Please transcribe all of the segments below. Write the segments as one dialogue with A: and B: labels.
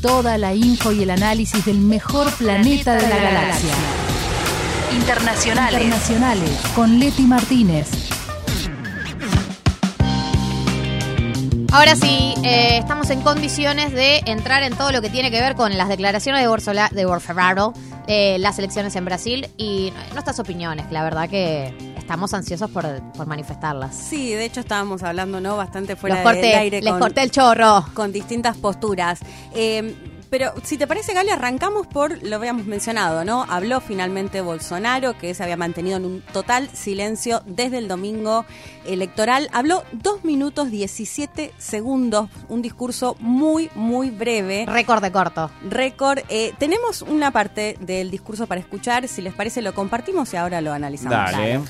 A: Toda la info y el análisis del mejor planeta, de la, galaxia.
B: Internacionales.
A: Internacionales. Con Leti Martínez.
C: Ahora sí, eh, estamos en condiciones de entrar en todo lo que tiene que ver con las declaraciones de, Borsola, de Bolsonaro, eh, las elecciones en Brasil y nuestras opiniones. La verdad que estamos ansiosos por, por manifestarlas.
D: Sí, de hecho estábamos hablando no bastante fuera
C: corté,
D: del aire
C: les
D: con,
C: corté el chorro.
D: con distintas posturas. Eh, pero si te parece, Gali, arrancamos por, lo habíamos mencionado, ¿no? Habló finalmente Bolsonaro, que se había mantenido en un total silencio desde el domingo electoral. Habló dos minutos 17 segundos, un discurso muy, muy breve.
C: Récord de corto.
D: Récord. Eh, tenemos una parte del discurso para escuchar, si les parece lo compartimos y ahora lo analizamos.
E: Dale.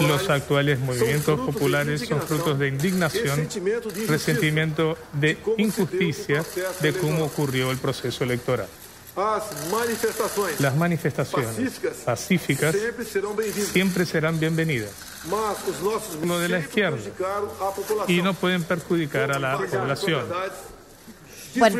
F: Los actuales movimientos populares son frutos de indignación, resentimiento de injusticia de cómo ocurrió el proceso electoral. Las manifestaciones pacíficas siempre serán bienvenidas, no de la izquierda, y no pueden perjudicar a la población.
C: Bueno,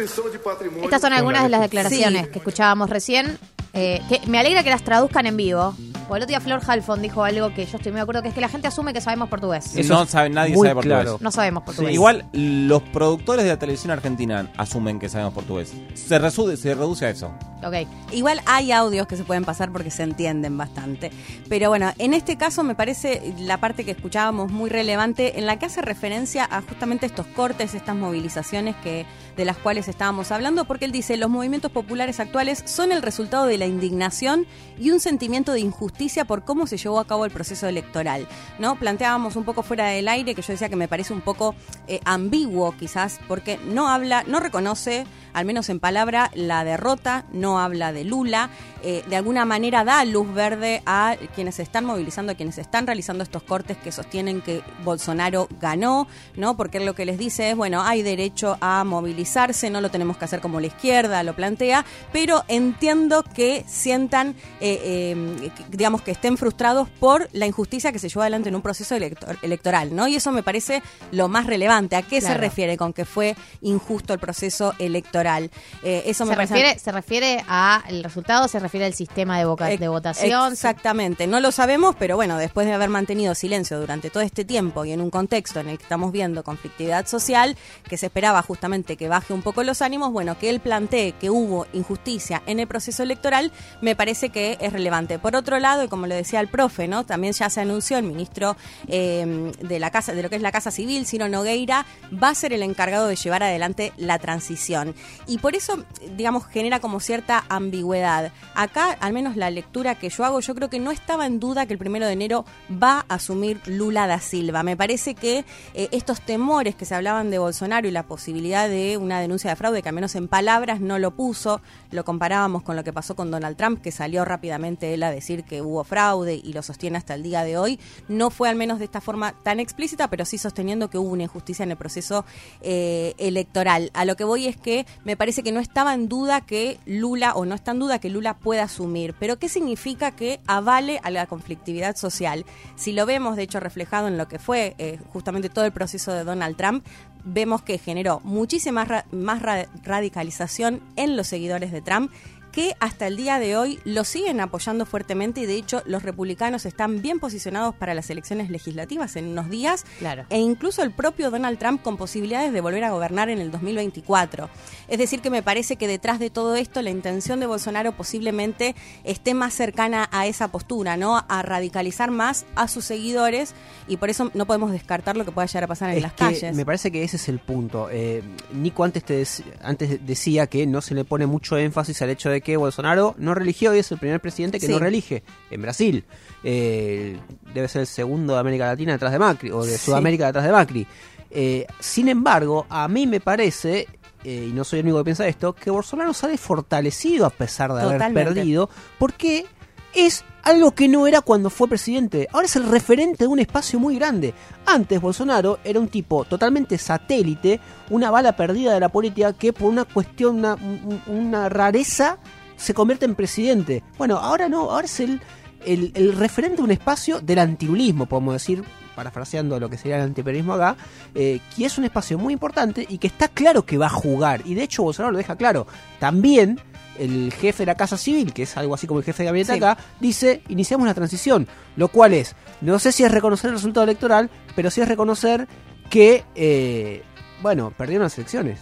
C: estas son algunas de las declaraciones
D: Sí.
C: que escuchábamos recién. eh, que me alegra que las traduzcan en vivo. Por el otro día Flor Halfon dijo algo que yo estoy muy de acuerdo, que es que la gente asume que sabemos portugués.
E: Eso no sabe, nadie sabe portugués.
G: claro.
C: No sabemos portugués.
E: Igual los productores de la televisión argentina asumen que sabemos portugués. Se, resude- se reduce a eso.
C: Ok.
D: Igual hay audios que se pueden pasar porque se entienden bastante. Pero bueno, en este caso me parece la parte que escuchábamos muy relevante en la que hace referencia a justamente estos cortes, estas movilizaciones que de las cuales estábamos hablando, porque él dice, los movimientos populares actuales son el resultado de la indignación y un sentimiento de injusticia por cómo se llevó a cabo el proceso electoral. ¿no? Planteábamos un poco fuera del aire que yo decía que me parece un poco eh, ambiguo quizás, porque no habla, no reconoce, al menos en palabra, la derrota, no habla de Lula, eh, de alguna manera da luz verde a quienes se están movilizando, a quienes están realizando estos cortes que sostienen que Bolsonaro ganó, ¿no? Porque lo que les dice es, bueno, hay derecho a movilizarse, no lo tenemos que hacer como la izquierda lo plantea, pero entiendo que sientan, eh, digamos, que estén frustrados por la injusticia que se llevó adelante en un proceso elector- electoral, ¿no? Y eso me parece lo más relevante. ¿A qué se refiere con que fue injusto el proceso electoral? Eh, eso me
C: Se
D: parece
C: refiere, se refiere al resultado, se refiere al sistema de, voca-
D: Ex-
C: de votación.
D: Exactamente, no lo sabemos, pero bueno, después de haber mantenido silencio durante todo este tiempo y en un contexto en el que estamos viendo conflictividad social, que se esperaba justamente que baje un poco los ánimos, bueno, que él plantee que hubo injusticia en el proceso electoral, me parece que es relevante. Por otro lado, y como le decía el profe, ¿no? También ya se anunció el ministro eh, de la casa, de lo que es la Casa Civil, Ciro Nogueira, va a ser el encargado de llevar adelante la transición. Y por eso, digamos, genera como cierta ambigüedad. Acá, al menos la lectura que yo hago, yo creo que no estaba en duda que el primero de enero va a asumir Lula da Silva. Me parece que eh, estos temores que se hablaban de Bolsonaro y la posibilidad de una denuncia de fraude, que al menos en palabras no lo puso, lo comparábamos con lo que pasó con Donald Trump, que salió rápidamente él a decir que hubo fraude y lo sostiene hasta el día de hoy. No fue al menos de esta forma tan explícita, pero sí sosteniendo que hubo una injusticia en el proceso eh, electoral. A lo que voy es que me parece que no estaba en duda que Lula, o no está en duda que Lula pueda asumir. Pero ¿qué significa que avale a la conflictividad social? Si lo vemos, de hecho, reflejado en lo que fue eh, justamente todo el proceso de Donald Trump, vemos que generó muchísima más ra- radicalización en los seguidores de Trump que hasta el día de hoy lo siguen apoyando fuertemente y de hecho los republicanos están bien posicionados para las elecciones legislativas en unos días
C: Claro.
D: e incluso el propio Donald Trump con posibilidades de volver a gobernar en el 2024. Es decir, que me parece que detrás de todo esto la intención de Bolsonaro posiblemente esté más cercana a esa postura, ¿no? A radicalizar más a sus seguidores y por eso no podemos descartar lo que pueda llegar a pasar en
G: Es
D: las
G: que
D: calles.
G: Me parece que ese es el punto. Eh, Nico antes, te antes decía que no se le pone mucho énfasis al hecho de que Bolsonaro no religió y es el primer presidente que
D: Sí.
G: no relige en Brasil. Eh, debe ser el segundo de América Latina detrás de Macri, o de
D: Sí.
G: Sudamérica detrás de Macri. Eh, sin embargo, a mí me parece, eh, y no soy el único que piensa esto, que Bolsonaro sale fortalecido a pesar de haber perdido, porque es algo que no era cuando fue presidente. Ahora es el referente de un espacio muy grande. Antes Bolsonaro era un tipo totalmente satélite, una bala perdida de la política que por una cuestión, una, un- una rareza, se convierte en presidente. Bueno, ahora no, ahora es el, el, referente de un espacio del antiulismo, podemos decir, parafraseando lo que sería el antiperonismo acá, eh, que es un espacio muy importante y que está claro que va a jugar. Y de hecho Bolsonaro lo deja claro. También el jefe de la Casa Civil, que es algo así como el jefe de gabinete
D: Sí.
G: acá, dice, iniciamos la transición. Lo cual es, no sé si es reconocer el resultado electoral, pero sí es reconocer que, eh, bueno, perdieron las elecciones.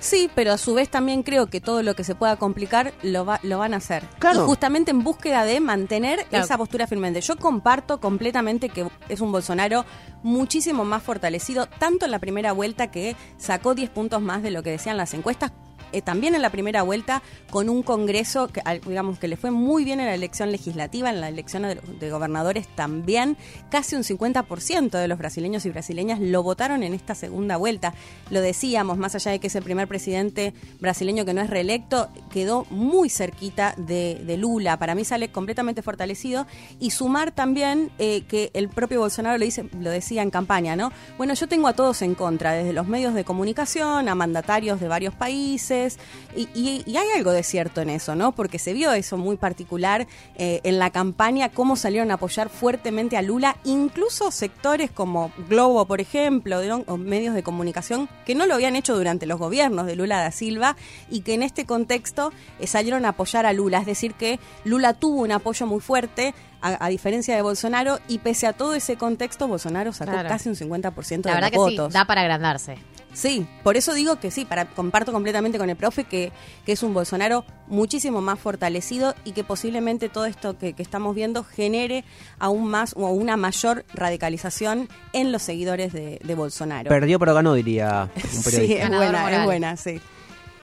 D: Sí, pero a su vez también creo que todo lo que se pueda complicar lo, va, lo van a hacer.
G: Claro.
D: Y justamente en búsqueda de mantener
C: Claro.
D: esa postura firmemente. Yo comparto completamente que es un Bolsonaro muchísimo más fortalecido, tanto en la primera vuelta que sacó 10 puntos más de lo que decían las encuestas. Eh, también en la primera vuelta con un Congreso que digamos que le fue muy bien en la elección legislativa, en la elección de, gobernadores también, casi un 50% de los brasileños y brasileñas lo votaron en esta segunda vuelta. Lo decíamos, más allá de que es el primer presidente brasileño que no es reelecto, quedó muy cerquita de, de Lula. Para mí sale completamente fortalecido. Y sumar también eh, que el propio Bolsonaro lo, dice, lo decía en campaña, ¿no? Bueno, yo tengo a todos en contra, desde los medios de comunicación a mandatarios de varios países. Y, y- y hay algo de cierto en eso, ¿no? Porque se vio eso muy particular eh, en la campaña, cómo salieron a apoyar fuertemente a Lula, incluso sectores como Globo, por ejemplo, ¿no? o medios de comunicación que no lo habían hecho durante los gobiernos de Lula da Silva y que en este contexto eh, salieron a apoyar a Lula. Es decir, que Lula tuvo un apoyo muy fuerte. A, a diferencia de Bolsonaro, y pese a todo ese contexto, Bolsonaro sacó
C: Claro.
D: casi un 50% de
C: La verdad
D: los
C: que sí, da para agrandarse.
D: Sí, por eso digo que sí, para, comparto completamente con el profe que, que es un Bolsonaro muchísimo más fortalecido y que posiblemente todo esto que, que estamos viendo genere aún más o una mayor radicalización en los seguidores de, de Bolsonaro.
G: Perdió pero ganó, diría un
D: Sí,
G: periodista.
D: es
C: Ganador
D: buena,
C: moral.
D: es buena, sí.